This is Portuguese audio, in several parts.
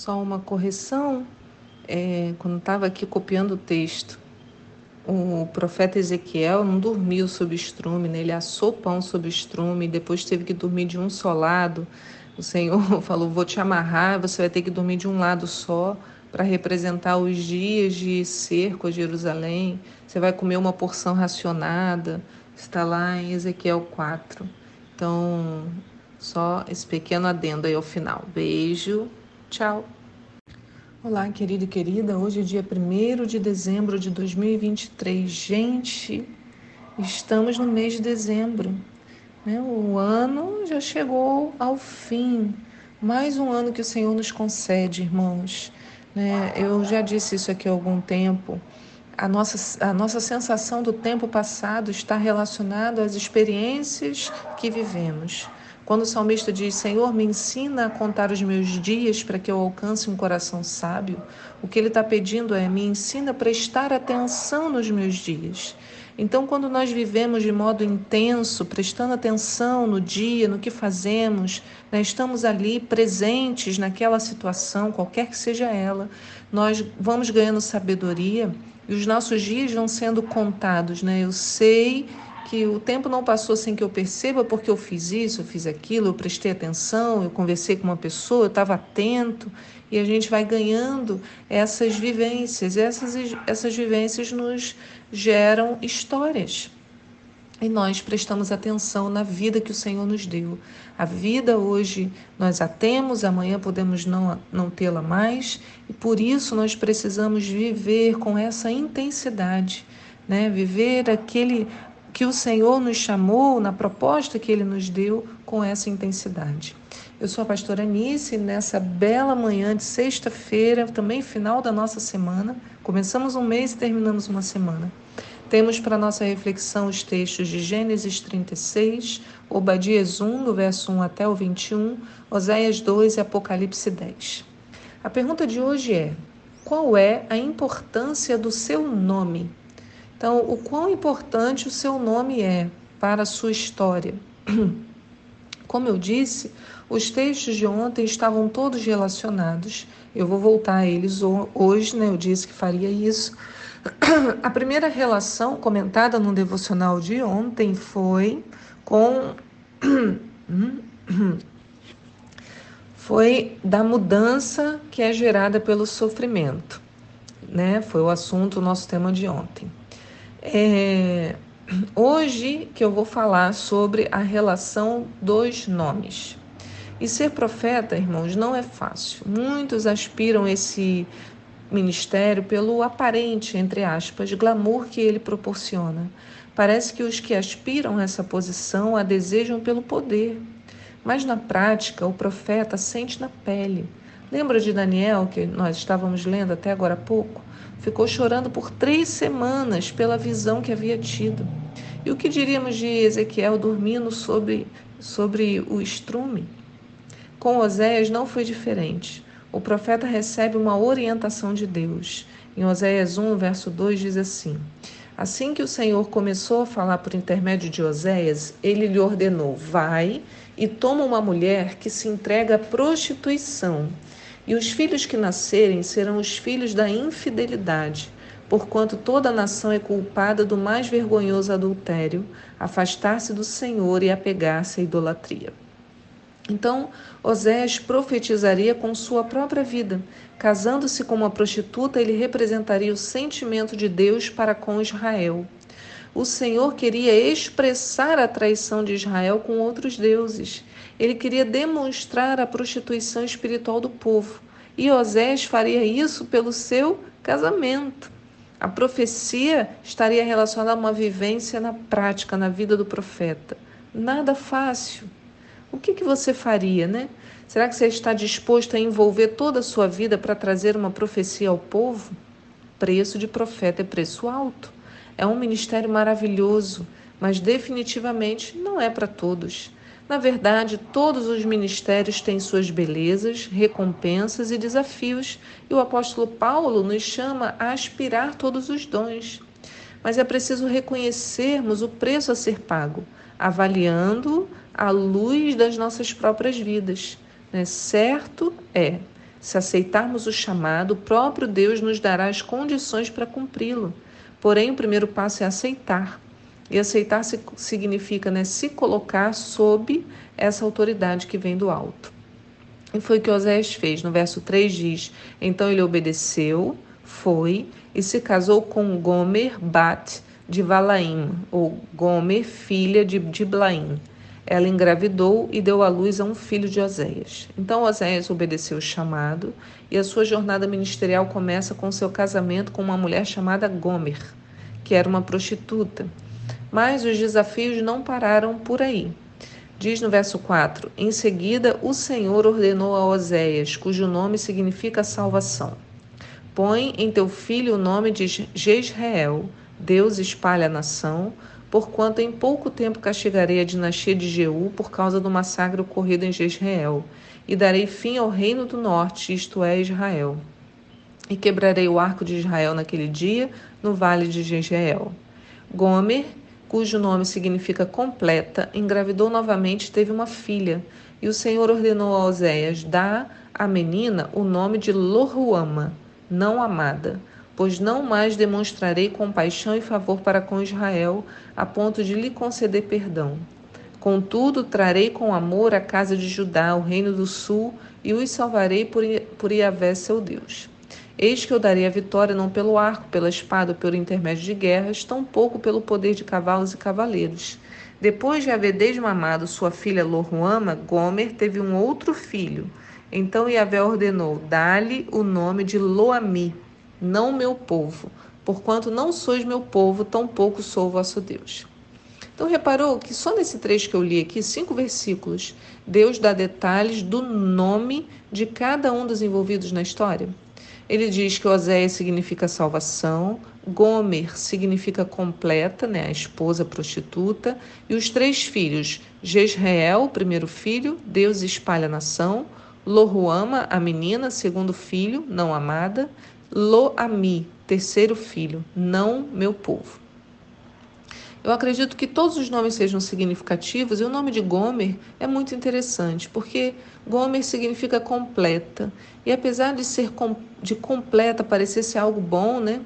Só uma correção, é, quando estava aqui copiando o texto, o profeta Ezequiel não dormiu sob estrume, né? ele assou pão sob estrume, depois teve que dormir de um só lado. O Senhor falou: Vou te amarrar, você vai ter que dormir de um lado só para representar os dias de cerco a Jerusalém. Você vai comer uma porção racionada. Está lá em Ezequiel 4. Então, só esse pequeno adendo aí ao final. Beijo, tchau. Olá, querido e querida. Hoje é dia 1 de dezembro de 2023. Gente, estamos no mês de dezembro. Né? O ano já chegou ao fim. Mais um ano que o Senhor nos concede, irmãos. Né? Eu já disse isso aqui há algum tempo. A nossa, a nossa sensação do tempo passado está relacionada às experiências que vivemos. Quando o salmista diz: Senhor, me ensina a contar os meus dias para que eu alcance um coração sábio, o que ele está pedindo é: me ensina a prestar atenção nos meus dias. Então, quando nós vivemos de modo intenso, prestando atenção no dia, no que fazemos, né, estamos ali presentes naquela situação, qualquer que seja ela, nós vamos ganhando sabedoria e os nossos dias vão sendo contados. Né? Eu sei que o tempo não passou sem que eu perceba porque eu fiz isso, eu fiz aquilo, eu prestei atenção, eu conversei com uma pessoa, eu estava atento e a gente vai ganhando essas vivências. E essas, essas vivências nos geram histórias. E nós prestamos atenção na vida que o Senhor nos deu. A vida hoje nós a temos, amanhã podemos não, não tê-la mais, e por isso nós precisamos viver com essa intensidade, né? viver aquele que o Senhor nos chamou, na proposta que Ele nos deu, com essa intensidade. Eu sou a pastora Anice, nessa bela manhã de sexta-feira, também final da nossa semana. Começamos um mês e terminamos uma semana. Temos para nossa reflexão os textos de Gênesis 36, Obadias 1, do verso 1 até o 21, Oséias 2 e Apocalipse 10. A pergunta de hoje é: qual é a importância do seu nome? Então, o quão importante o seu nome é para a sua história. Como eu disse, os textos de ontem estavam todos relacionados. Eu vou voltar a eles hoje, né? Eu disse que faria isso. A primeira relação comentada no devocional de ontem foi com foi da mudança que é gerada pelo sofrimento, né? Foi o assunto, o nosso tema de ontem. É, hoje que eu vou falar sobre a relação dos nomes. E ser profeta, irmãos, não é fácil. Muitos aspiram esse ministério pelo aparente, entre aspas, glamour que ele proporciona. Parece que os que aspiram a essa posição a desejam pelo poder. Mas na prática, o profeta sente na pele. Lembra de Daniel, que nós estávamos lendo até agora há pouco? Ficou chorando por três semanas pela visão que havia tido. E o que diríamos de Ezequiel dormindo sobre, sobre o estrume? Com Oséias não foi diferente. O profeta recebe uma orientação de Deus. Em Oséias 1, verso 2 diz assim: Assim que o Senhor começou a falar por intermédio de Oséias, ele lhe ordenou: Vai e toma uma mulher que se entrega à prostituição e os filhos que nascerem serão os filhos da infidelidade, porquanto toda nação é culpada do mais vergonhoso adultério, afastar-se do Senhor e apegar-se à idolatria. Então, Osés profetizaria com sua própria vida. Casando-se com uma prostituta, ele representaria o sentimento de Deus para com Israel. O Senhor queria expressar a traição de Israel com outros deuses. Ele queria demonstrar a prostituição espiritual do povo. E Osés faria isso pelo seu casamento. A profecia estaria relacionada a uma vivência na prática, na vida do profeta. Nada fácil. O que, que você faria, né? Será que você está disposto a envolver toda a sua vida para trazer uma profecia ao povo? Preço de profeta é preço alto. É um ministério maravilhoso, mas definitivamente não é para todos. Na verdade, todos os ministérios têm suas belezas, recompensas e desafios, e o apóstolo Paulo nos chama a aspirar todos os dons. Mas é preciso reconhecermos o preço a ser pago, avaliando à luz das nossas próprias vidas. Né? Certo é Se aceitarmos o chamado, o próprio Deus nos dará as condições para cumpri-lo. Porém, o primeiro passo é aceitar. E aceitar significa né, se colocar sob essa autoridade que vem do alto. E foi o que Oséias fez. No verso 3 diz: Então ele obedeceu, foi e se casou com Gomer Bat de Valaim, ou Gomer, filha de Diblaim. Ela engravidou e deu à luz a um filho de Oséias. Então Oséias obedeceu o chamado e a sua jornada ministerial começa com seu casamento com uma mulher chamada Gomer, que era uma prostituta. Mas os desafios não pararam por aí. Diz no verso 4: Em seguida, o Senhor ordenou a Oséias, cujo nome significa salvação: Põe em teu filho o nome de Jezreel, Deus espalha a nação, porquanto em pouco tempo castigarei a dinastia de Jeú por causa do massacre ocorrido em Jezreel, e darei fim ao reino do norte, isto é, Israel. E quebrarei o arco de Israel naquele dia, no vale de Jezreel. Gomer, cujo nome significa completa, engravidou novamente e teve uma filha. E o Senhor ordenou a Oséias: dá à menina o nome de Loruama, não amada, pois não mais demonstrarei compaixão e favor para com Israel, a ponto de lhe conceder perdão. Contudo, trarei com amor a casa de Judá, o reino do sul, e os salvarei por, por Iavé, seu Deus. Eis que eu darei a vitória não pelo arco, pela espada ou pelo intermédio de guerras, tampouco pelo poder de cavalos e cavaleiros. Depois de haver desmamado sua filha Loruama, Gomer teve um outro filho, então Yahvé ordenou: dá-lhe o nome de Loami, não meu povo, porquanto não sois meu povo, tampouco sou vosso Deus. Então reparou que só nesse trecho que eu li aqui, cinco versículos, Deus dá detalhes do nome de cada um dos envolvidos na história. Ele diz que Oséias significa salvação, Gomer significa completa, né, a esposa prostituta, e os três filhos, Jezreel, o primeiro filho, Deus espalha a nação, Lohuama, a menina, segundo filho, não amada. Loami, terceiro filho, não meu povo. Eu acredito que todos os nomes sejam significativos e o nome de Gomer é muito interessante, porque Gomer significa completa. E apesar de ser com, de completa parecer ser algo bom, né?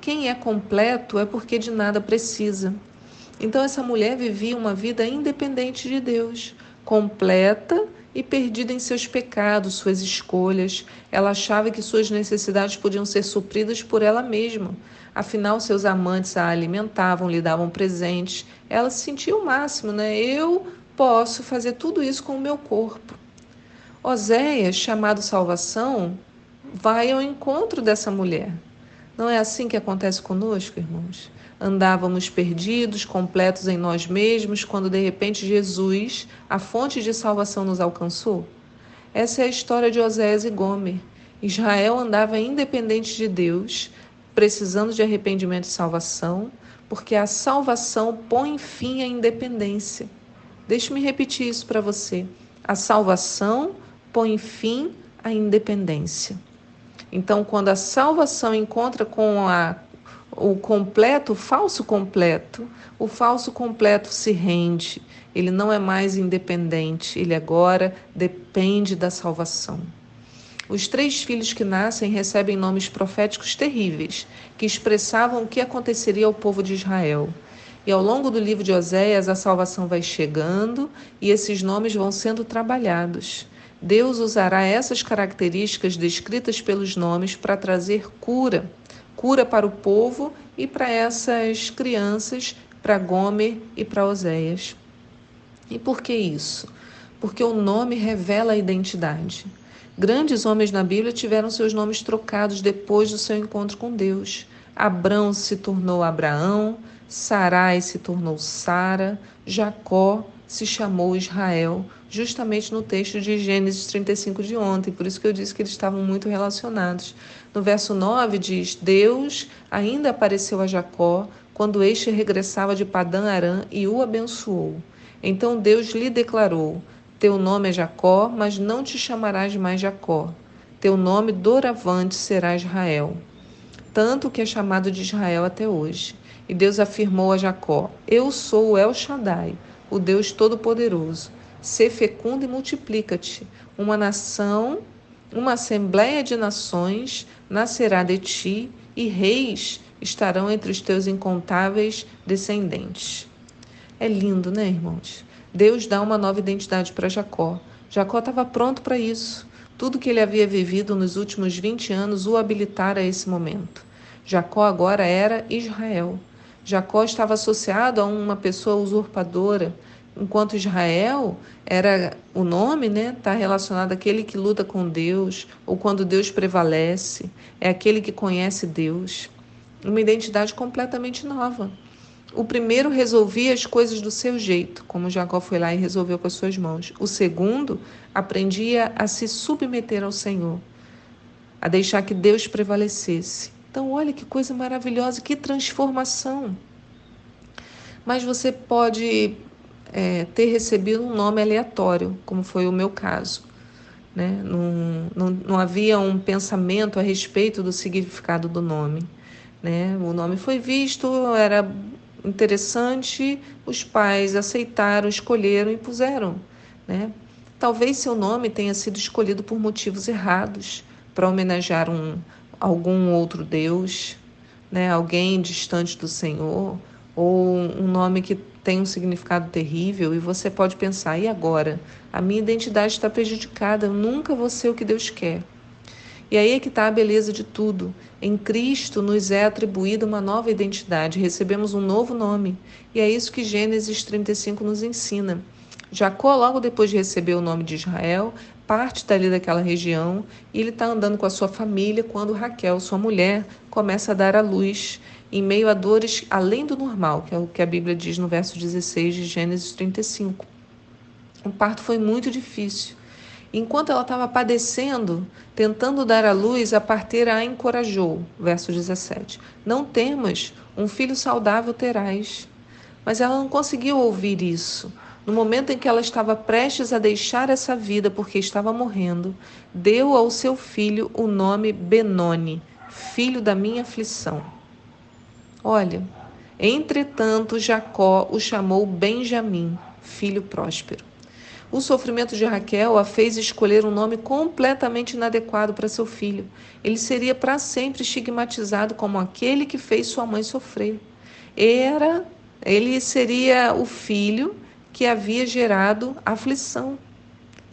Quem é completo é porque de nada precisa. Então essa mulher vivia uma vida independente de Deus, completa e perdida em seus pecados, suas escolhas. Ela achava que suas necessidades podiam ser supridas por ela mesma. Afinal, seus amantes a alimentavam, lhe davam presentes. Ela se sentia o máximo, né? Eu posso fazer tudo isso com o meu corpo. Oséias, chamado salvação, vai ao encontro dessa mulher. Não é assim que acontece conosco, irmãos? Andávamos perdidos, completos em nós mesmos, quando de repente Jesus, a fonte de salvação, nos alcançou? Essa é a história de Oséias e Gomer. Israel andava independente de Deus, precisando de arrependimento e salvação, porque a salvação põe fim à independência. Deixe-me repetir isso para você. A salvação põe fim à independência. Então, quando a salvação encontra com a o completo, o falso completo, o falso completo se rende, ele não é mais independente, ele agora depende da salvação. Os três filhos que nascem recebem nomes proféticos terríveis, que expressavam o que aconteceria ao povo de Israel. E ao longo do livro de Oséias, a salvação vai chegando e esses nomes vão sendo trabalhados. Deus usará essas características descritas pelos nomes para trazer cura cura para o povo e para essas crianças, para Gomer e para Oséias. E por que isso? Porque o nome revela a identidade. Grandes homens na Bíblia tiveram seus nomes trocados depois do seu encontro com Deus. Abrão se tornou Abraão, Sarai se tornou Sara, Jacó se chamou Israel, justamente no texto de Gênesis 35 de ontem, por isso que eu disse que eles estavam muito relacionados. No verso 9 diz: Deus ainda apareceu a Jacó quando este regressava de Padã Arã e o abençoou. Então Deus lhe declarou: Teu nome é Jacó, mas não te chamarás mais Jacó. Teu nome doravante será Israel. Tanto que é chamado de Israel até hoje. E Deus afirmou a Jacó: Eu sou El Shaddai o Deus Todo-Poderoso. Sê fecundo e multiplica-te. Uma nação Uma assembléia de nações nascerá de ti, e reis estarão entre os teus incontáveis descendentes. É lindo, né, irmãos? Deus dá uma nova identidade para Jacó. Jacó estava pronto para isso. Tudo que ele havia vivido nos últimos 20 anos o habilitara a esse momento. Jacó agora era Israel. Jacó estava associado a uma pessoa usurpadora, enquanto Israel era o nome, né? Está relacionado àquele que luta com Deus ou quando Deus prevalece, é aquele que conhece Deus. Uma identidade completamente nova. O primeiro resolvia as coisas do seu jeito, como Jacó foi lá e resolveu com as suas mãos. O segundo aprendia a se submeter ao Senhor, a deixar que Deus prevalecesse. Então, olha que coisa maravilhosa, que transformação. Mas você pode é, ter recebido um nome aleatório, como foi o meu caso. Né? Não, não, não havia um pensamento a respeito do significado do nome. Né? O nome foi visto, era interessante, os pais aceitaram, escolheram e puseram. Né? Talvez seu nome tenha sido escolhido por motivos errados, para homenagear um, algum outro Deus, né? alguém distante do Senhor, ou um nome que tem um significado terrível, e você pode pensar: e agora? A minha identidade está prejudicada, eu nunca vou ser o que Deus quer. E aí é que está a beleza de tudo. Em Cristo nos é atribuída uma nova identidade, recebemos um novo nome. E é isso que Gênesis 35 nos ensina. Jacó, logo depois de receber o nome de Israel, parte dali daquela região e ele está andando com a sua família quando Raquel, sua mulher, começa a dar à luz em meio a dores além do normal, que é o que a Bíblia diz no verso 16 de Gênesis 35. O parto foi muito difícil. Enquanto ela estava padecendo, tentando dar à luz, a parteira a encorajou. Verso 17. Não temas, um filho saudável terás. Mas ela não conseguiu ouvir isso. No momento em que ela estava prestes a deixar essa vida porque estava morrendo, deu ao seu filho o nome Benoni, filho da minha aflição. Olha, entretanto Jacó o chamou Benjamim, filho próspero. O sofrimento de Raquel a fez escolher um nome completamente inadequado para seu filho. Ele seria para sempre estigmatizado como aquele que fez sua mãe sofrer. Era, ele seria o filho que havia gerado aflição.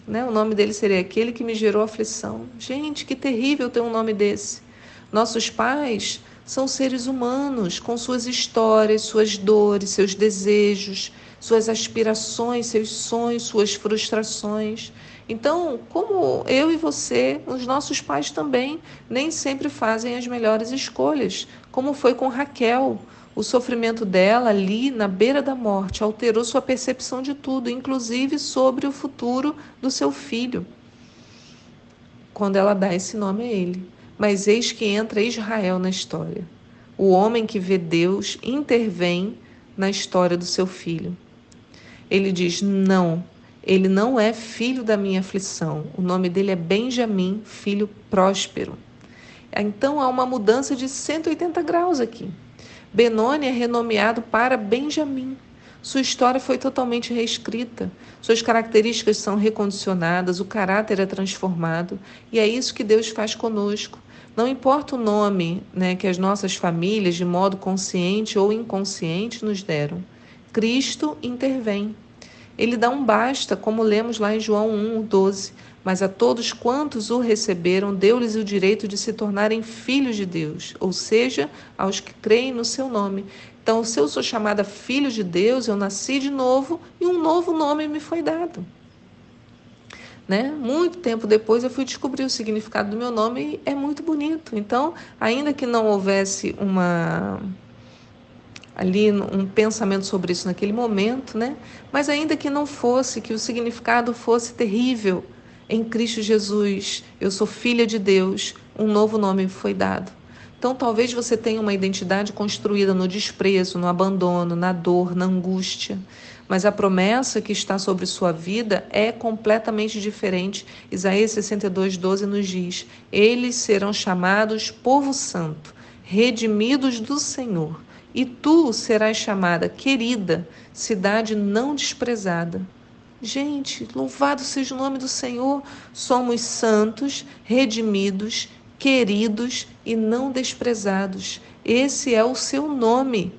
Né? O nome dele seria aquele que me gerou aflição. Gente, que terrível ter um nome desse. Nossos pais são seres humanos com suas histórias, suas dores, seus desejos, suas aspirações, seus sonhos, suas frustrações. Então, como eu e você, os nossos pais também nem sempre fazem as melhores escolhas, como foi com Raquel. O sofrimento dela ali na beira da morte alterou sua percepção de tudo, inclusive sobre o futuro do seu filho, quando ela dá esse nome a ele. Mas eis que entra Israel na história. O homem que vê Deus intervém na história do seu filho. Ele diz: Não, ele não é filho da minha aflição. O nome dele é Benjamim, filho próspero. Então há uma mudança de 180 graus aqui. Benoni é renomeado para Benjamim. Sua história foi totalmente reescrita, suas características são recondicionadas, o caráter é transformado, e é isso que Deus faz conosco. Não importa o nome né, que as nossas famílias, de modo consciente ou inconsciente, nos deram, Cristo intervém. Ele dá um basta, como lemos lá em João 1, 12. Mas a todos quantos o receberam, deu-lhes o direito de se tornarem filhos de Deus, ou seja, aos que creem no seu nome. Então, se eu sou chamada filho de Deus, eu nasci de novo e um novo nome me foi dado. Né? Muito tempo depois eu fui descobrir o significado do meu nome e é muito bonito. Então, ainda que não houvesse uma ali um pensamento sobre isso naquele momento, né? Mas ainda que não fosse, que o significado fosse terrível, em Cristo Jesus, eu sou filha de Deus, um novo nome me foi dado. Então, talvez você tenha uma identidade construída no desprezo, no abandono, na dor, na angústia. Mas a promessa que está sobre sua vida é completamente diferente. Isaías 62, 12 nos diz: Eles serão chamados povo santo, redimidos do Senhor e tu serás chamada querida, cidade não desprezada. Gente, louvado seja o nome do Senhor. Somos santos, redimidos, queridos e não desprezados. Esse é o seu nome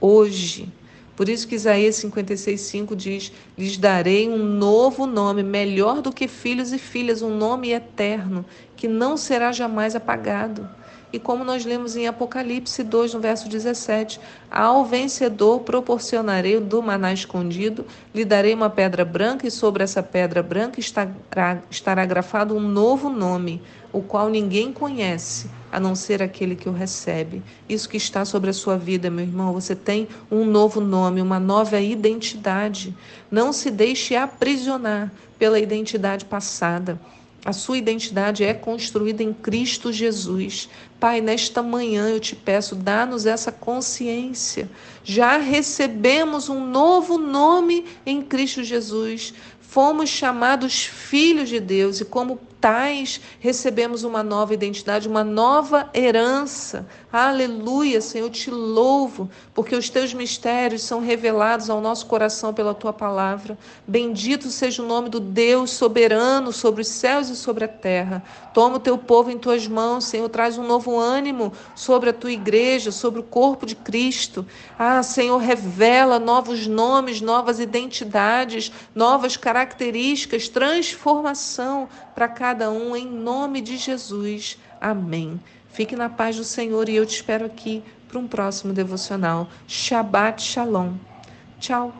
hoje. Por isso que Isaías 56,5 diz: Lhes darei um novo nome, melhor do que filhos e filhas, um nome eterno, que não será jamais apagado. E como nós lemos em Apocalipse 2, no verso 17: Ao vencedor proporcionarei do maná escondido, lhe darei uma pedra branca, e sobre essa pedra branca estará, estará grafado um novo nome, o qual ninguém conhece, a não ser aquele que o recebe. Isso que está sobre a sua vida, meu irmão, você tem um novo nome, uma nova identidade. Não se deixe aprisionar pela identidade passada. A sua identidade é construída em Cristo Jesus. Pai, nesta manhã eu te peço, dá-nos essa consciência. Já recebemos um novo nome em Cristo Jesus. Fomos chamados filhos de Deus e, como tais, recebemos uma nova identidade, uma nova herança. Aleluia, Senhor, eu te louvo, porque os teus mistérios são revelados ao nosso coração pela tua palavra. Bendito seja o nome do Deus soberano sobre os céus e sobre a terra. Toma o teu povo em tuas mãos, Senhor, traz um novo ânimo sobre a tua igreja, sobre o corpo de Cristo. Ah, Senhor, revela novos nomes, novas identidades, novas características, transformação para cada um, em nome de Jesus. Amém. Fique na paz do Senhor e eu te espero aqui para um próximo devocional. Shabbat Shalom. Tchau.